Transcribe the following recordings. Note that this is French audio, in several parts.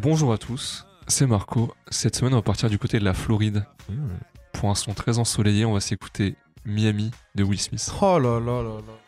Bonjour à tous, c'est Marco. Cette semaine, on va partir du côté de la Floride. Pour un son très ensoleillé, on va s'écouter Miami de Will Smith. Oh là là là là.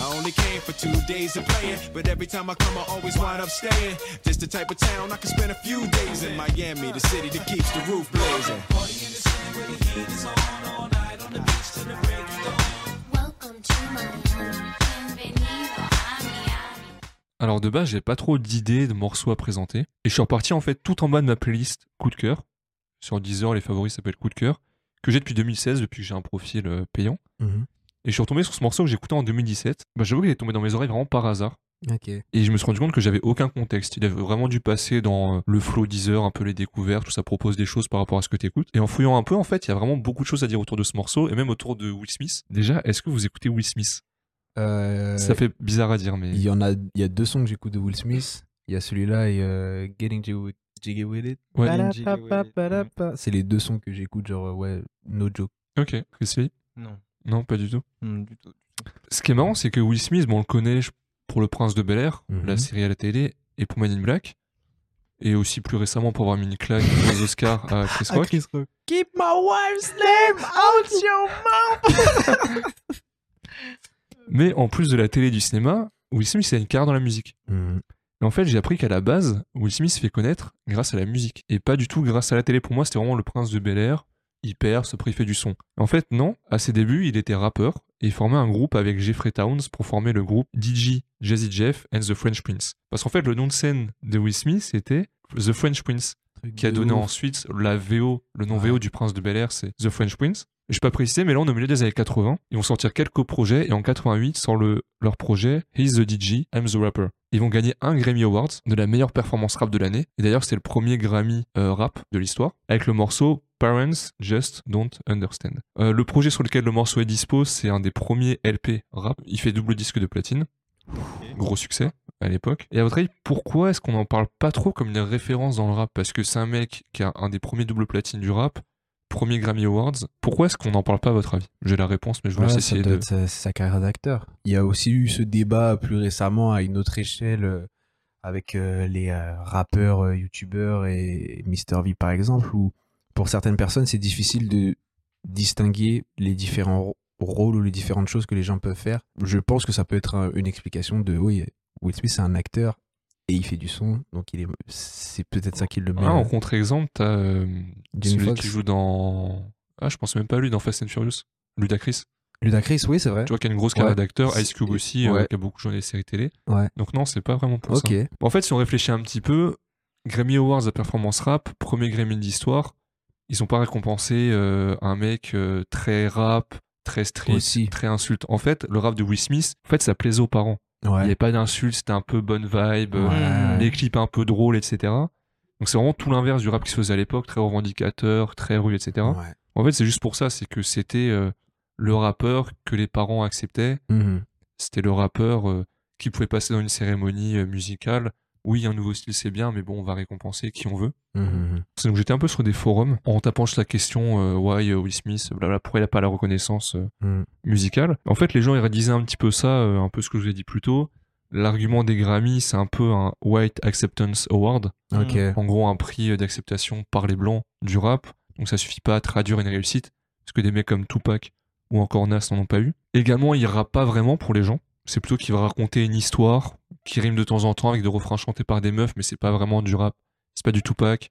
I only came for two days of playing, but every time I come, I always wind up staying. This the type of town I can spend a few days in Miami, the city that keeps the roof blazing. Welcome to Miami. Bienvenido a Miami. Alors de base, j'ai pas trop d'idées de morceaux à présenter. Et je suis reparti en fait tout en bas de ma playlist Coup de cœur. Sur Deezer, les favoris s'appellent Coup de cœur. Que j'ai depuis 2016, depuis que j'ai un profil euh, payant. Et je suis retombé sur ce morceau que j'écoutais en 2017. Bah, J'avoue qu'il est tombé dans mes oreilles vraiment par hasard. Ok. Et je me suis rendu compte que j'avais aucun contexte. Il avait vraiment dû passer dans euh, le flow Deezer, un peu les découvertes, où ça propose des choses par rapport à ce que t'écoutes. Et en fouillant un peu, en fait, il y a vraiment beaucoup de choses à dire autour de ce morceau, et même autour de Will Smith. Déjà, est-ce que vous écoutez Will Smith? Euh, Ça fait bizarre à dire, mais... Il y en a, il y a deux sons que j'écoute de Will Smith. Il y a celui-là et euh, Getting Jiggy with, It. Ouais. C'est les deux sons que j'écoute, genre, ouais, no joke. Ok, Chris Non, Non, pas du tout. Du tout. Ce qui est marrant, c'est que Will Smith, bon, on le connaît pour Le Prince de Bel Air, Mhm. la série à la télé, et pour Man in Black, et aussi plus récemment pour avoir mis une claque aux Oscars à Chris Rock. Chris Rock. Keep my wife's name out your mouth. Mais en plus de la télé et du cinéma, Will Smith a une carrière dans la musique. Mhm. Et en fait, j'ai appris qu'à la base, Will Smith se fait connaître grâce à la musique, et pas du tout grâce à la télé. Pour moi, c'était vraiment Le Prince de Bel Air, il perce, après il fait du son. En fait, non, à ses débuts, il était rappeur, et il formait un groupe avec Jeffrey Towns pour former le groupe DJ, Jazzy Jeff and the French Prince. Parce qu'en fait, le nom de scène de Will Smith, c'était The French Prince. qui a donné ouf. ensuite la VO, le nom Ouais. VO du Prince de Bel Air, c'est The French Prince. Je vais pas préciser, mais là, on est au milieu des années 80. Ils vont sortir quelques projets, et en 88 sort le, leur projet He's the DJ, I'm the Rapper. Ils vont gagner un Grammy Awards de la meilleure performance rap de l'année. Et d'ailleurs, c'est le premier Grammy euh, rap de l'histoire, avec le morceau Parents Just Don't Understand. Euh, le projet sur lequel le morceau est dispo, c'est un des premiers LP rap. Il fait double disque de platine. Gros succès à l'époque. Et à votre avis, pourquoi est-ce qu'on n'en parle pas trop comme une référence dans le rap? Parce que c'est un mec qui a un des premiers double platines du rap, premier Grammy Awards. Pourquoi est-ce qu'on n'en parle pas à votre avis? J'ai la réponse, mais je vous laisse ça essayer de... sa, sa carrière d'acteur. Il y a aussi eu ce débat plus récemment à une autre échelle euh, avec euh, les euh, rappeurs, euh, youtubeurs et Mr. V par exemple, où pour certaines personnes c'est difficile de distinguer les différents rôles ou les différentes choses que les gens peuvent faire. Je pense que ça peut être un- une explication de oui, Will Smith c'est un acteur et il fait du son, donc il est, c'est peut-être ça qui le met. Ah, en euh, contre-exemple, t'as euh, celui Foxx. qui joue dans... Ah, je pense même pas à lui, dans Fast and Furious. Ludacris. Ludacris, oui c'est vrai. Tu vois qu'il a une grosse carrière Ouais. d'acteur. Ice Cube aussi, euh, qui a beaucoup joué dans les séries télé. Ouais. Donc non, c'est pas vraiment pour Ok. ça. En fait, si on réfléchit un petit peu, Grammy Awards à performance rap, premier Grammy d'histoire, ils ont pas récompensé euh, un mec euh, très rap, très street, Aussi. très insulte. En fait, le rap de Will Smith, en fait, ça plaisait aux parents. Il n'y avait pas d'insultes, c'était un peu bonne vibe, Ouais. les clips un peu drôles, etc. Donc c'est vraiment tout l'inverse du rap qui se faisait à l'époque, très revendicateur, très rue, etc. Ouais. En fait, c'est juste pour ça, c'est que c'était euh, le rappeur que les parents acceptaient Mhm. c'était le rappeur euh, qui pouvait passer dans une cérémonie euh, musicale. Oui, un nouveau style c'est bien, mais bon, on va récompenser qui on veut. Mhm. Donc j'étais un peu sur des forums en tapant la question euh, why euh, Will Smith, blabla, pourquoi il n'a pas la reconnaissance euh, Mhm. musicale? En fait, les gens ils disaient un petit peu ça, euh, un peu ce que je vous ai dit plus tôt. L'argument des Grammy, c'est un peu un White Acceptance Award, en gros un prix d'acceptation par les blancs du rap. Donc ça suffit pas à traduire une réussite, parce que des mecs comme Tupac ou encore Nas n'en ont pas eu. Également, il rappe pas vraiment pour les gens. C'est plutôt qu'il va raconter une histoire qui rime de temps en temps avec des refrains chantés par des meufs, mais c'est pas vraiment du rap. C'est pas du Tupac.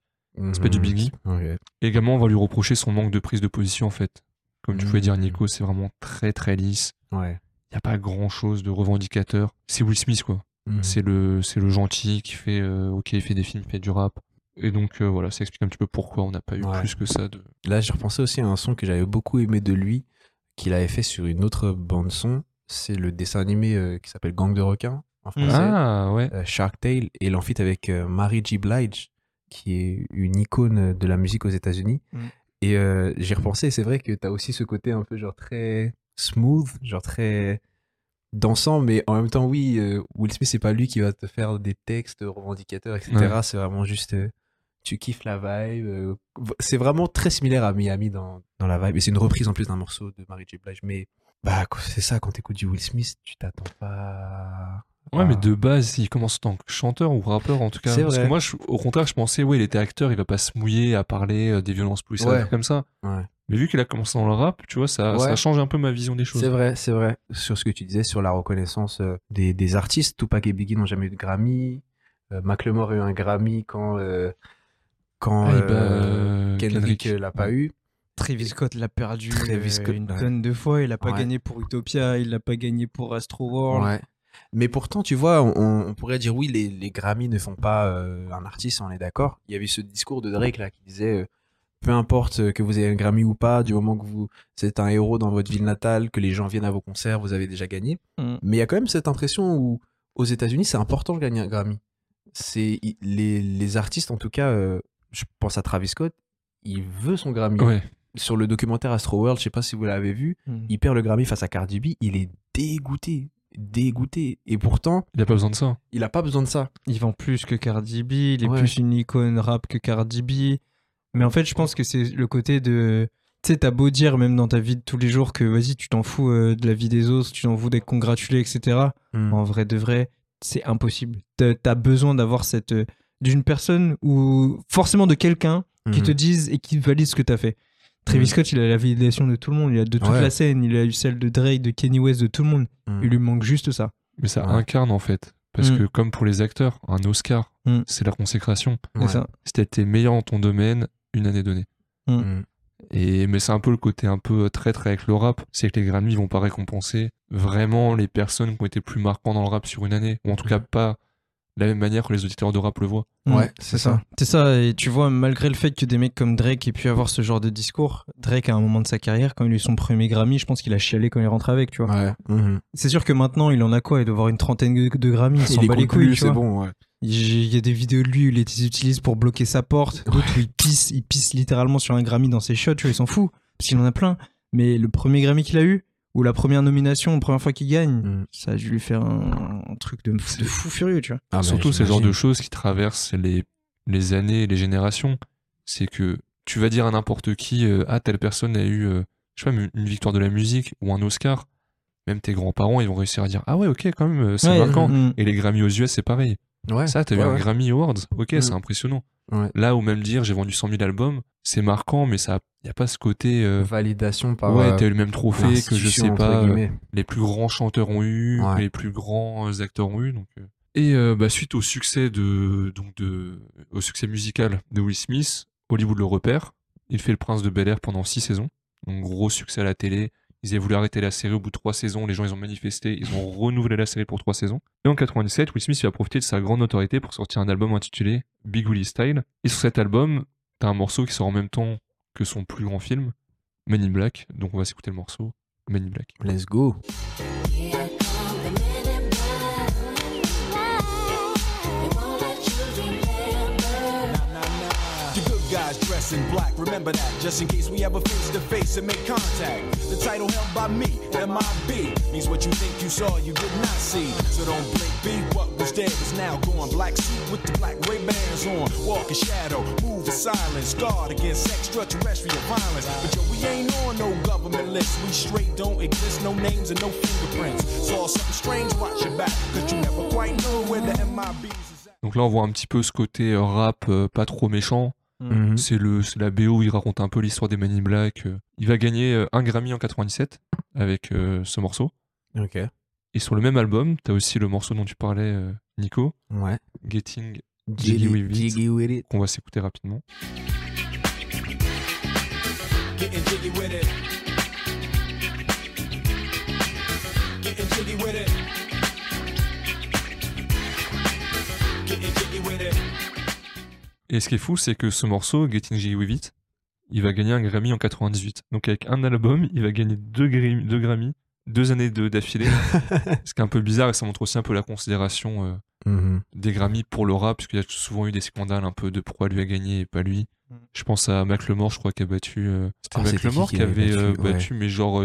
c'est pas du Biggie. Ok. Et également, on va lui reprocher son manque de prise de position en fait. Comme tu Mhm. pouvais dire, Nico, c'est vraiment très très lisse. Ouais. Il y a pas grand chose de revendicateur. C'est Will Smith quoi. Mhm. C'est le le gentil qui fait euh, ok, il fait des films, il fait du rap. Et donc euh, voilà, ça explique un petit peu pourquoi on n'a pas eu Ouais. plus que ça de. Là, j'ai repensé aussi à un son que j'avais beaucoup aimé de lui, qu'il avait fait sur une autre bande son. C'est le dessin animé euh, qui s'appelle Gang de requins en français. Ah ouais. Euh, Shark Tale et l'enfit avec euh, Mary J. Blige qui est une icône de la musique aux États-Unis. Mm. Et euh, j'ai repensé, c'est vrai que tu as aussi ce côté un peu genre très smooth, genre très dansant, mais en même temps, oui, euh, Will Smith, c'est pas lui qui va te faire des textes revendicateurs, etc. Ouais. C'est vraiment juste, euh, tu kiffes la vibe. c'est vraiment très similaire à Miami dans, dans la vibe. Et c'est une reprise en plus d'un morceau de Mary J. Blige. Mais bah, c'est ça, quand t'écoutes du Will Smith, tu t'attends pas. Ouais, mais à- de base, il commence en tant que chanteur ou rappeur en tout cas. C'est Parce vrai. que moi, je- au contraire, je pensais, ouais, il était acteur, il va pas se mouiller à parler euh, des violences policières, Ouais. des trucs comme ça. Ouais. Mais vu qu'il a commencé dans le rap, tu vois, ça, Ouais. ça change un peu ma vision des choses. C'est vrai, c'est vrai. Sur ce que tu disais, sur la reconnaissance euh, des, des artistes, Tupac et Biggie n'ont jamais eu de Grammy. Euh, Macklemore a eu un Grammy quand, euh, quand Ah, euh, bah, Kendrick l'a pas eu. Travis Scott l'a perdu Travis euh, Scott, une ouais. tonne de fois. Il a pas Ouais. gagné pour Utopia, il l'a pas gagné pour Astro World. Mais pourtant, tu vois, on, on pourrait dire oui, les, les Grammy ne font pas euh, un artiste, on est d'accord. Il y avait ce discours de Drake là qui disait euh, peu importe euh, que vous ayez un Grammy ou pas, du moment que vous êtes un héros dans votre ville natale, que les gens viennent à vos concerts, vous avez déjà gagné. Mm. Mais il y a quand même cette impression où aux États-Unis, c'est important de gagner un Grammy. C'est les, les artistes, en tout cas, euh, je pense à Travis Scott, il veut son Grammy. Ouais. Sur le documentaire Astro World, je sais pas si vous l'avez vu, Mm. il perd le Grammy face à Cardi B, il est dégoûté, dégoûté. Et pourtant, Il a pas besoin de ça. il a pas besoin de ça. Il vend plus que Cardi B, il est Ouais. plus une icône rap que Cardi B. Mais en fait, je pense que c'est le côté de. Tu sais, t'as beau dire, même dans ta vie de tous les jours, que vas-y, tu t'en fous euh, de la vie des autres, tu t'en fous d'être congratulé, etc. En vrai de vrai, c'est impossible. T'as as besoin d'avoir cette. euh, d'une personne ou forcément de quelqu'un qui te dise et qui valide ce que t'as fait. Travis Mhm. Scott, il a la validation de tout le monde, il a de toute Ouais. la scène, il a eu celle de Drake, de Kenny West, de tout le monde. Mhm. Il lui manque juste ça. Mais ça Ouais. incarne en fait. Parce Mm. que comme pour les acteurs, un Oscar, Mm. c'est la consécration. Ouais. été meilleur dans ton domaine une année donnée. Et, mais c'est un peu le côté un peu traître avec le rap, c'est que les Grammy vont pas récompenser vraiment les personnes qui ont été plus marquantes dans le rap sur une année, ou en tout cas pas de la même manière que les auditeurs de rap le voient. Ouais, c'est ça. C'est ça, et tu vois, malgré le fait que des mecs comme Drake aient pu avoir ce genre de discours, Drake, à un moment de sa carrière, quand il a eu son premier Grammy, je pense qu'il a chialé quand il est rentré avec, tu vois. Ouais. Mhm. C'est sûr que maintenant, il en a quoi? Il doit avoir une trentaine de Grammy, il s'en bat les couilles, c'est bon, ouais. Il y a des vidéos de lui où il les utilise pour bloquer sa porte, d'autres où il pisse, il pisse littéralement sur un Grammy dans ses shots, tu vois, il s'en fout, parce qu'il en a plein. Mais le premier Grammy qu'il a eu, ou la première nomination, la première fois qu'il gagne, Mhm. ça a dû lui faire un, un truc de, de fou furieux, tu vois. Ah, Surtout, c'est le genre de choses qui traversent les, les années et les générations. C'est que tu vas dire à n'importe qui, euh, ah, telle personne a eu, euh, je sais pas, une victoire de la musique ou un Oscar. Même tes grands-parents, ils vont réussir à dire, ah ouais, ok, quand même, euh, c'est Ouais, marquant. mm, Et les Grammy aux US, c'est pareil. Ouais. Ça, t'as eu ouais, un. Grammy Awards, ok, Mm. c'est impressionnant. Ouais. Là où même dire, j'ai vendu 100 000 albums, c'est marquant, mais ça, y a pas ce côté, euh, Validation par. ouais, euh, t'as eu le même trophée que je sais pas, euh, les plus grands chanteurs ont eu, Ouais. les plus grands acteurs ont eu. Donc, euh. Et bah, suite au succès de, donc de, au succès musical de Will Smith, Hollywood le repère. Il fait le Prince de Bel Air pendant six saisons. Donc gros succès à la télé. Ils avaient voulu arrêter la série au bout de trois saisons. Les gens ils ont manifesté. Ils ont renouvelé la série pour trois saisons. Et en 97, Will Smith il va profiter de sa grande notoriété pour sortir un album intitulé Big Willie Style. Et sur cet album, t'as un morceau qui sort en même temps que son plus grand film, Men in Black. Donc on va s'écouter le morceau Men in Black. Let's go. In black, remember that, just in case we ever face to face and make contact. The title held by me, MIB, means what you think you saw, you did not see. So don't blink, be what was dead is now gone. Black suit with the black Ray Bans on, walk in shadow, move in silence, guard against extraterrestrial violence. But yo, we ain't on no government list, we straight don't exist, no names and no fingerprints. Saw something strange, watch your back, cause you never quite know where the MIBs. Donc là, on voit un petit peu ce côté euh, rap euh, pas trop méchant. Mhm. C'est le, c'est la BO, il raconte un peu l'histoire des Men in Black. euh. Il va gagner euh, un Grammy en 97 avec euh, ce morceau. Ok. Et sur le même album, t'as aussi le morceau dont tu parlais, euh, Nico, Ouais. Getting Jiggy with It. Jiggy with it. qu'on va s'écouter rapidement. Getting jiggy with it. Getting jiggy with it. Getting jiggy with it. Et ce qui est fou, c'est que ce morceau, Getting Jiggy With It, il va gagner un Grammy en 98. Donc avec un album, il va gagner deux, Grammy, deux Grammy deux années de- d'affilée. ce qui est un peu bizarre et ça montre aussi un peu la considération euh, Mhm. des Grammy pour le rap, puisqu'il y a souvent eu des scandales un peu de pourquoi lui a gagné et pas lui. Mm. Je pense à Macklemore, je crois, qui a battu. euh, C'était Ah, c'était Macklemore qui avait avait euh, battu, ouais. battu, mais genre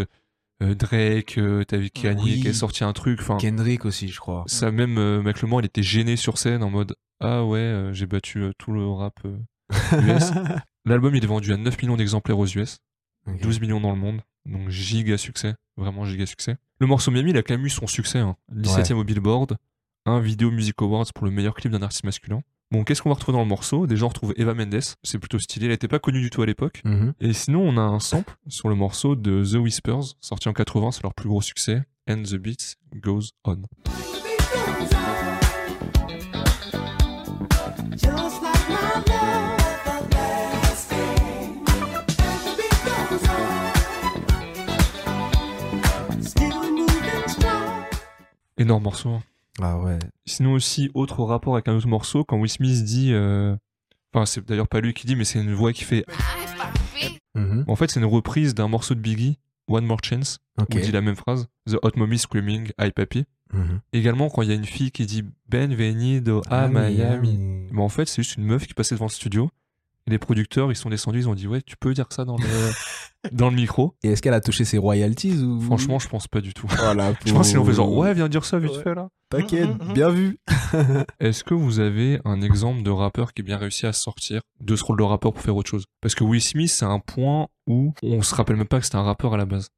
euh, Drake, euh, t'avais Kanye Oui. qui a sorti un truc. Enfin, Kendrick aussi, je crois. ça même euh, il était gêné sur scène en mode Ah ouais, euh, j'ai battu euh, tout le rap US. L'album, il est vendu à 9 millions d'exemplaires aux US. Ok. 12 millions dans le monde, donc giga succès, vraiment giga succès. Le morceau Miami, il a quand même eu son succès, hein. 17ème au Billboard, un Video Music Awards pour le meilleur clip d'un artiste masculin. Bon, qu'est-ce qu'on va retrouver dans le morceau? Déjà, on retrouve Eva Mendes, c'est plutôt stylé, elle était pas connue du tout à l'époque. Mhm. Et sinon, on a un sample sur le morceau de The Whispers, sorti en 80, c'est leur plus gros succès, And the Beat Goes On. Énorme morceau. Ah ouais. Sinon aussi, autre rapport avec un autre morceau, quand Will Smith dit... euh, Enfin, c'est d'ailleurs pas lui qui dit, mais c'est une voix qui fait Mhm. En fait, c'est une reprise d'un morceau de Biggie, One More Chance, Ok. où il dit la même phrase, The Hot Mommy Screaming, Hi Papi. Mhm. Également, quand il y a une fille qui dit Benvenido a Ah, Miami. Mais en fait, c'est juste une meuf qui passait devant le studio. Et les producteurs, ils sont descendus, ils ont dit Ouais, tu peux dire ça dans le, dans le micro. Et est-ce qu'elle a touché ses royalties ou? Franchement, je pense pas du tout. voilà. Je pense qu'ils ont fait genre Ouais, viens dire ça vite Ouais. fait là. T'inquiète, Mhm, mhm. bien vu. Est-ce que vous avez un exemple de rappeur qui a bien réussi à sortir de ce rôle de rappeur pour faire autre chose? Parce que Will Smith, c'est un point où on se rappelle même pas que c'était un rappeur à la base.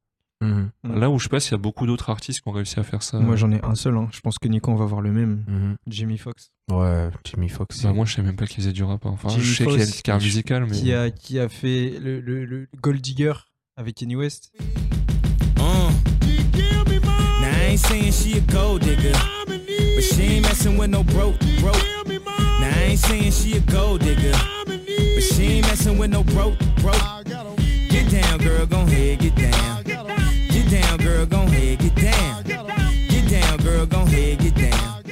Mhm. Mm. Là où je sais pas s'il y a beaucoup d'autres artistes qui ont réussi à faire ça. Moi, j'en ai un seul. hein. Je pense que Nico, on va voir le même. Mhm. Jimmy Fox. Ouais, Jimmy Fox. Bah, moi, je sais même pas qu'il faisait du rap. hein. Enfin, Jimmy je sais qu'il a une carrière musicale, mais. Qui a, qui a fait le, le, le Gold Digger avec Kenny West. Ain't saying she a gold digger, but she ain't messing with no broke, broke. Now I ain't saying she a gold digger, but she ain't messing with no broke, broke. Get down, girl, gon' head, get down. Get down, girl, gon' head, get down. Get down, girl, gon' head, get down.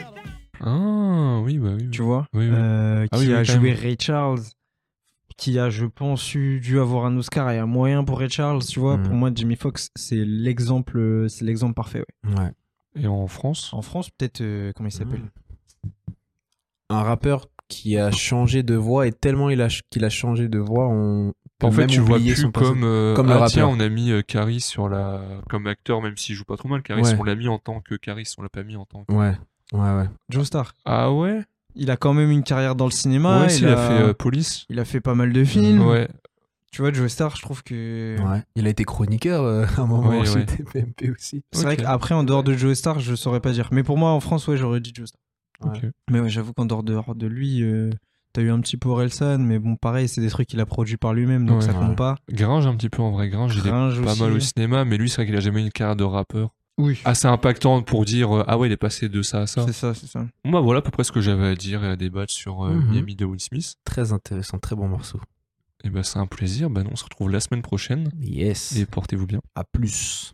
Ah, oui, bah oui. oui. Tu vois Oui, oui. Euh, Ah Qui a joué. Ray Charles. Qui a, je pense, eu, dû avoir un Oscar et un moyen pour Ray Charles. Tu vois, pour moi, Jimmy Fox, c'est l'exemple, c'est l'exemple parfait. ouais. Ouais. Et en France? En France, peut-être, euh, comment il s'appelle? Un rappeur qui a changé de voix et tellement il a qu'il a changé de voix, on En fait, même tu vois plus comme. euh, comme le ah, tiens, rappeur. on a mis euh, Caris sur la. Comme acteur, même s'il joue pas trop mal. Caris, Ouais. on l'a mis en tant que Caris, on l'a pas mis en tant que. Ouais, ouais, ouais. Joe Star. Ah ouais? Il a quand même une carrière dans le cinéma. Ouais, il, a fait euh, Police. il a fait pas mal de films. Ouais. Tu vois, Joe Star, je trouve que. Ouais. Il a été chroniqueur euh, à un moment Ouais, chez ouais. TPMP aussi. C'est vrai qu'après, en dehors de Joe Star, je saurais pas dire. Mais pour moi, en France, ouais, j'aurais dit Joe Star. Ok. Mais ouais, j'avoue qu'en dehors de, de lui, euh, t'as eu un petit peu Orelsan, mais bon, pareil, c'est des trucs qu'il a produits par lui-même, donc Ouais. ça compte Ouais. pas. Gringe un petit peu en vrai. Gringe, il est pas mal au cinéma, mais lui, c'est vrai qu'il a jamais eu une carrière de rappeur Oui. assez impactante pour dire euh, Ah ouais, il est passé de ça à ça. C'est ça, c'est ça. Bon, bah voilà à peu près ce que j'avais à dire et à débattre sur euh, Mhm. Miami de Will Smith. Très intéressant, très bon morceau. Et bah, c'est un plaisir. Bah, nous, on se retrouve la semaine prochaine. Yes. Et portez-vous bien. à plus.